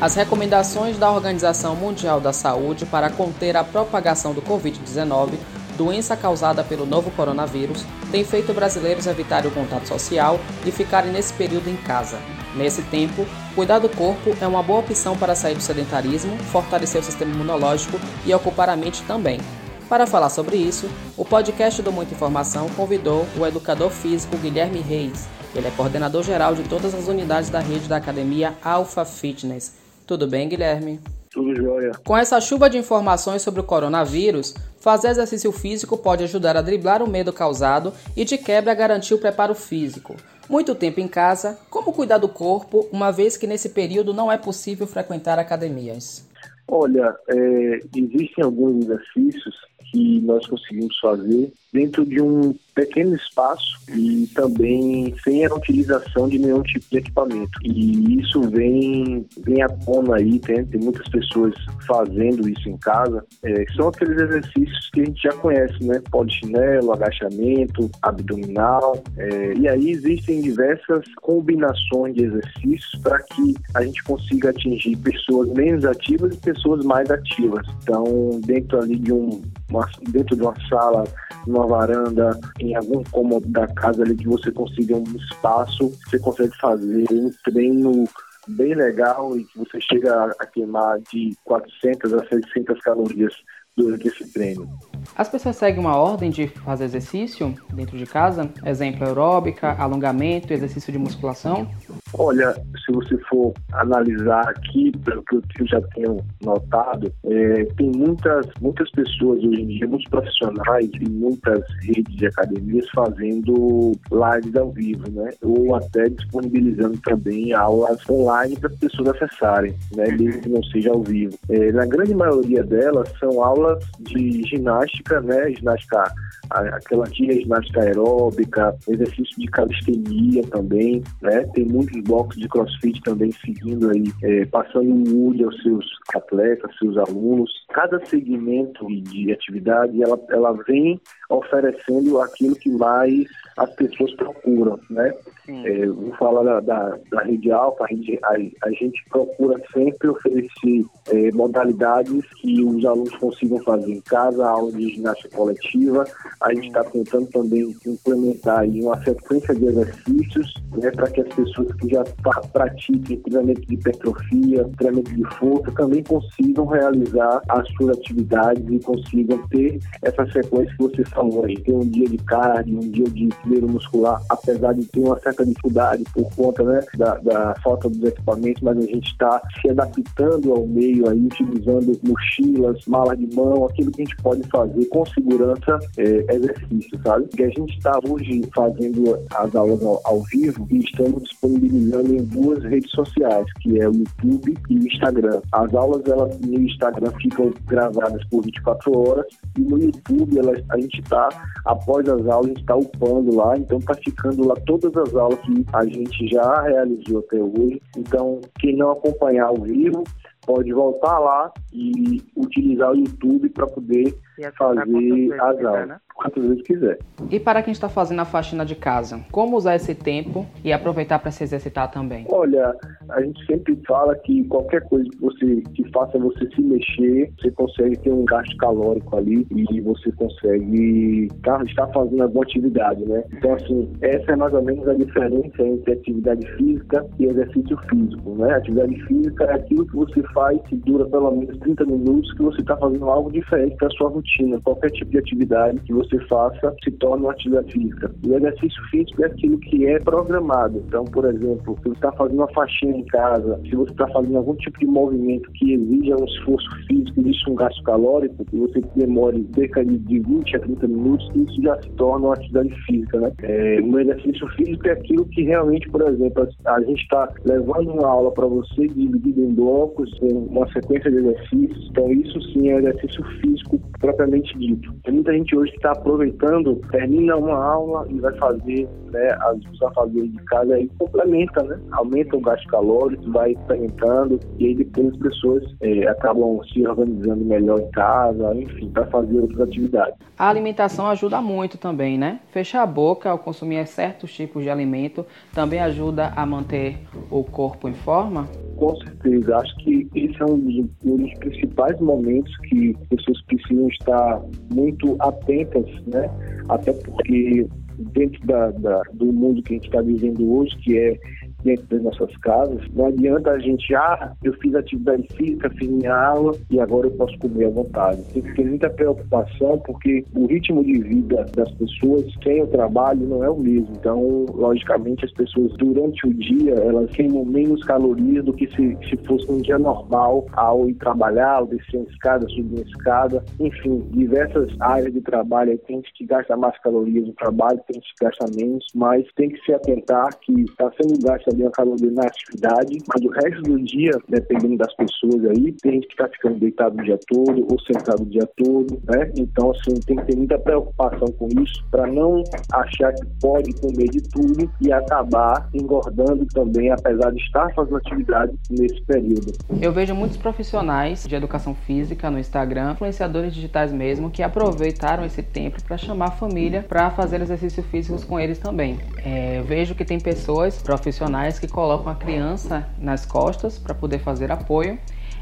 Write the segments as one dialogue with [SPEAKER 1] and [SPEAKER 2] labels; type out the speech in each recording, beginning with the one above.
[SPEAKER 1] As recomendações da Organização Mundial da Saúde para conter a propagação do Covid-19, doença causada pelo novo coronavírus, têm feito brasileiros evitarem o contato social e ficarem nesse período em casa. Nesse tempo, cuidar do corpo é uma boa opção para sair do sedentarismo, fortalecer o sistema imunológico e ocupar a mente também. Para falar sobre isso, o podcast do Muita Informação convidou o educador físico Guilherme Reis. Ele é coordenador geral de todas as unidades da rede da academia Alpha Fitness tudo bem, Guilherme?
[SPEAKER 2] Tudo jóia.
[SPEAKER 1] Com essa chuva de informações sobre o coronavírus, fazer exercício físico pode ajudar a driblar o medo causado e, de quebra, garantir o preparo físico. Muito tempo em casa, como cuidar do corpo, uma vez que nesse período não é possível frequentar academias?
[SPEAKER 2] Olha, é, existem alguns exercícios que nós conseguimos fazer dentro de um pequeno espaço e também sem a utilização de nenhum tipo de equipamento. E isso vem, vem à tona aí, tem, tem muitas pessoas fazendo isso em casa. É, são aqueles exercícios que a gente já conhece, né? Polichinelo, agachamento, abdominal. É, e aí existem diversas combinações de exercícios para que a gente consiga atingir pessoas menos ativas e pessoas mais ativas. Então, dentro ali de um, uma, dentro de uma sala, numa varanda, em algum cômodo da casa ali que você consiga um espaço, você consegue fazer um treino bem legal e que você chega a queimar de 400 a 600 calorias durante esse treino.
[SPEAKER 1] As pessoas seguem uma ordem de fazer exercício dentro de casa? Exemplo, aeróbica, alongamento, exercício de musculação?
[SPEAKER 2] Olha, se você for analisar aqui, pelo que eu já tenho notado, é, tem muitas, muitas pessoas hoje em dia, muitos profissionais e muitas redes de academias fazendo lives ao vivo, né? Ou até disponibilizando também aulas online para as pessoas acessarem, né? Mesmo que não seja ao vivo. É, na grande maioria delas são aulas de ginástica, né? Ginástica aquela antiga ginástica aeróbica, exercício de calistenia também, né? Tem muitos blocos de crossfit também seguindo aí, é, passando um olho aos seus atletas, seus alunos. Cada segmento de atividade, ela, ela vem oferecendo aquilo que mais as pessoas procuram, né? É, vou falar da, da, da rede alfa, a gente, a, a gente procura sempre oferecer é, modalidades que os alunos consigam fazer em casa, aula de ginástica coletiva. A gente está tentando também implementar aí uma sequência de exercícios né, para que as pessoas que já pratiquem treinamento de hipertrofia, treinamento de força, também consigam realizar as suas atividades e consigam ter essa sequência que você falou aí, ter um dia de carne, um dia de treino muscular, apesar de ter uma certa certa dificuldade por conta né, da, da falta dos equipamentos, mas a gente está se adaptando ao meio aí, utilizando mochilas, malas de mão, aquilo que a gente pode fazer com segurança, é, exercício, sabe? Que a gente está hoje fazendo as aulas ao, ao, vivo e estamos disponibilizando em duas redes sociais, que é o YouTube e o Instagram. As aulas elas no Instagram ficam gravadas por 24 horas e no YouTube elas, a gente está, após as aulas, a gente está upando lá, então está ficando lá todas as aulas que a gente já realizou até hoje. Então, quem não acompanhar ao vivo, pode voltar lá e utilizar o YouTube para poder fazer as aulas. Né? quantas vezes quiser.
[SPEAKER 1] E para quem está fazendo a faxina de casa, como usar esse tempo e aproveitar para se exercitar também?
[SPEAKER 2] Olha, a gente sempre fala que qualquer coisa que você que faça você se mexer, você consegue ter um gasto calórico ali e você consegue estar, estar fazendo alguma atividade, né? Então, assim, essa é mais ou menos a diferença entre atividade física e exercício físico, né? Atividade física é aquilo que você faz que dura pelo menos 30 minutos, que você está fazendo algo diferente da sua rotina. Qualquer tipo de atividade que você faça se torna uma atividade física. O exercício físico é aquilo que é programado. Então, por exemplo, se você está fazendo uma faxina em casa, se você está fazendo algum tipo de movimento que exija um esforço físico, existe um gasto calórico, e você demore cerca de 20 a 30 minutos, isso já se torna uma atividade física, né? É, um exercício físico é aquilo que realmente, por exemplo, a gente está levando uma aula para você dividido em blocos, em uma sequência de exercícios, então isso sim é exercício físico propriamente dito. Tem muita gente hoje que está aproveitando, termina uma aula e vai fazer né, os afazeres de casa e complementa, né? Aumenta o gasto calórico, vai incrementando e aí depois as pessoas é, acabam se organizando melhor em casa, enfim, para fazer outras atividades.
[SPEAKER 1] A alimentação ajuda muito também, né? Fechar a boca ao consumir certos tipos de alimento também ajuda a manter o corpo em forma?
[SPEAKER 2] Com certeza. Acho que esse é um dos, um dos principais momentos que as pessoas precisam estar muito atentas, né? Até porque dentro da, da, do mundo que a gente está vivendo hoje, que é dentro das nossas casas. Não adianta a gente, ah, eu fiz atividade física, fiz minha aula e agora eu posso comer à vontade. Tem que ter muita preocupação porque o ritmo de vida das pessoas sem o trabalho não é o mesmo. Então, logicamente, as pessoas durante o dia elas queimam menos calorias do que se, se fosse um dia normal ao ir trabalhar, ao descer uma escada, subir uma escada. Enfim, diversas áreas de trabalho. Tem que gasta mais calorias no trabalho, tem que gasta menos, mas tem que se atentar que está sendo gasto ali a caloria na atividade, mas o resto do dia, dependendo das pessoas aí, tem gente que está ficando deitado o dia todo ou sentado o dia todo, né? Então, assim, tem que ter muita preocupação com isso para não achar que pode comer de tudo e acabar engordando também, apesar de estar fazendo atividade nesse período.
[SPEAKER 1] Eu vejo muitos profissionais de educação física no Instagram, influenciadores digitais mesmo, que aproveitaram esse tempo para chamar a família para fazer exercícios físicos com eles também. É, vejo que tem pessoas profissionais profissionais que colocam a criança nas costas para poder fazer apoio.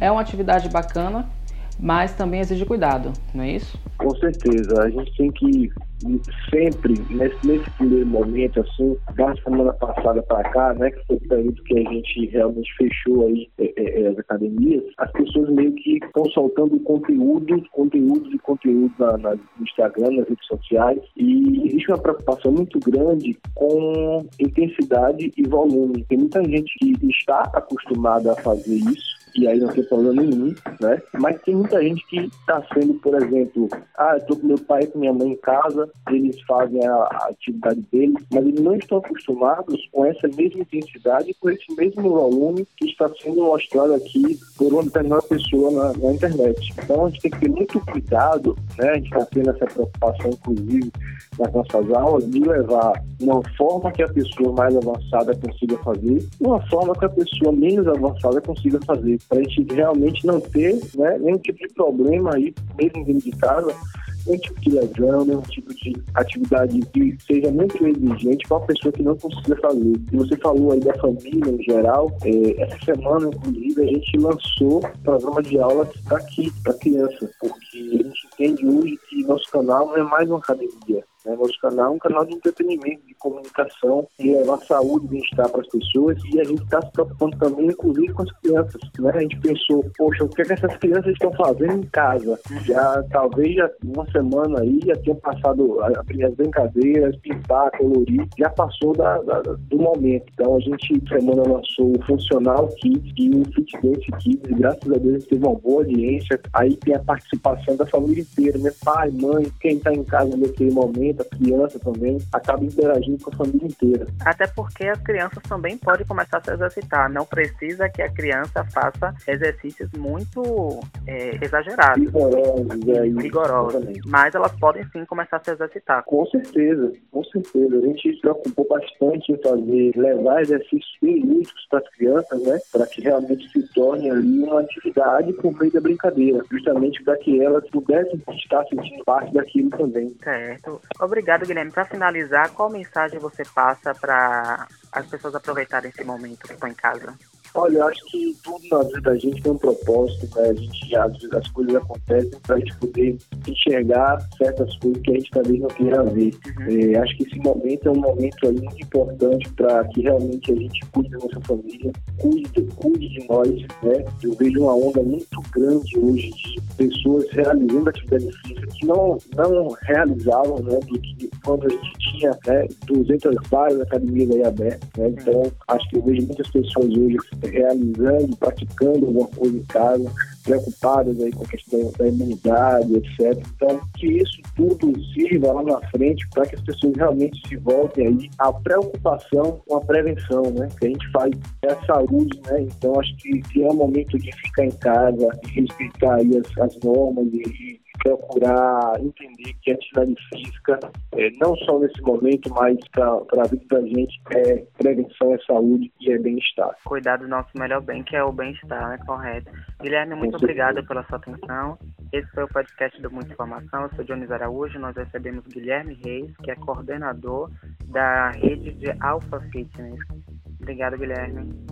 [SPEAKER 1] É uma atividade bacana, mas também exige cuidado, não é isso?
[SPEAKER 2] Com certeza. A gente tem que sempre, nesse, nesse primeiro momento, assim, da semana passada para cá, né, que foi o período que a gente realmente fechou aí é, é, é as academias, as pessoas meio que estão soltando conteúdos, conteúdos e conteúdos na, na, no Instagram, nas redes sociais, e existe uma preocupação muito grande com intensidade e volume. Tem muita gente que está acostumada a fazer isso, e aí não tem problema nenhum, né? Mas tem muita gente que está sendo, por exemplo, ah, eu tô com meu pai e com minha mãe em casa, eles fazem a, a atividade deles, mas eles não estão acostumados com essa mesma intensidade, com esse mesmo volume que está sendo mostrado aqui por uma determinada pessoa na, na internet. Então a gente tem que ter muito cuidado, né? A gente está tendo essa preocupação, inclusive, nas nossas aulas, de levar uma forma que a pessoa mais avançada consiga fazer, uma forma que a pessoa menos avançada consiga fazer para a gente realmente não ter né, nenhum tipo de problema aí, mesmo dentro de casa, nenhum tipo de lesão, nenhum tipo de atividade que seja muito exigente para uma pessoa que não consiga fazer. E você falou aí da família em geral, é, essa semana, inclusive, a gente lançou um programa de aulas aqui para criança, porque a gente entende hoje que nosso canal não é mais uma academia, né? Nosso canal é um canal de entretenimento, de comunicação, e levar saúde e bem-estar para as pessoas. E a gente está se preocupando também, inclusive, com as crianças. Né? A gente pensou, poxa, o que, é que essas crianças estão fazendo em casa? Já, talvez, já uma semana aí, já tinham passado as brincadeiras, pintar, colorir, já passou da, da, do momento. Então, a gente, semana, lançou o Funcional Kids e o Fit Dance e graças a Deus, teve uma boa audiência. Aí tem a participação da família inteira, né? Pai, mãe, quem está em casa naquele momento a criança também, acaba interagindo com a família inteira.
[SPEAKER 3] Até porque as crianças também podem começar a se exercitar. Não precisa que a criança faça exercícios muito é, exagerados.
[SPEAKER 2] Rigorosos, é,
[SPEAKER 3] rigorosos. Mas elas podem sim começar a se exercitar.
[SPEAKER 2] Com certeza, com certeza. A gente se preocupou bastante em fazer, levar exercícios lúdicos para as crianças, né? Para que realmente se torne ali uma atividade por meio da brincadeira. Justamente para que elas pudessem estar sentindo parte daquilo também.
[SPEAKER 3] Certo. Obrigado, Guilherme. Para finalizar, qual mensagem você passa para as pessoas aproveitarem esse momento que estão em casa?
[SPEAKER 2] Olha, eu acho que tudo na vida da gente tem um propósito, né? A gente, às vezes, as coisas acontecem para a gente poder enxergar certas coisas que a gente talvez não queira ver. Uhum. É, acho que esse momento é um momento aí muito importante para que realmente a gente cuide da nossa família, cuide, cuide de nós, né? Eu vejo uma onda muito grande hoje de pessoas realizando atividade física que não, não realizavam, né? Do que quando a gente tinha né, 200 várias academias aí abertas, né? Então, acho que eu vejo muitas pessoas hoje realizando, praticando alguma coisa em casa, preocupadas aí com a questão da imunidade, etc. Então, que isso tudo sirva lá na frente para que as pessoas realmente se voltem aí à preocupação com a prevenção, né? Que a gente faz é a saúde, né? Então, acho que é o momento de ficar em casa, respeitar aí as, as normas e procurar entender que a atividade física, é, não só nesse momento, mas para a vida da gente, é prevenção, é saúde e é bem-estar.
[SPEAKER 3] Cuidar do nosso melhor bem, que é o bem-estar, né? Correto. Guilherme, muito obrigado pela sua atenção. Esse foi o podcast do Muita Informação. Eu sou Jones Araújo. Nós recebemos Guilherme Reis, que é coordenador da rede de Alpha Fitness. Obrigado, Guilherme.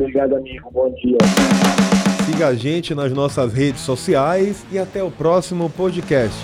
[SPEAKER 2] Obrigado, amigo. Bom dia.
[SPEAKER 4] Siga a gente nas nossas redes sociais e até o próximo podcast.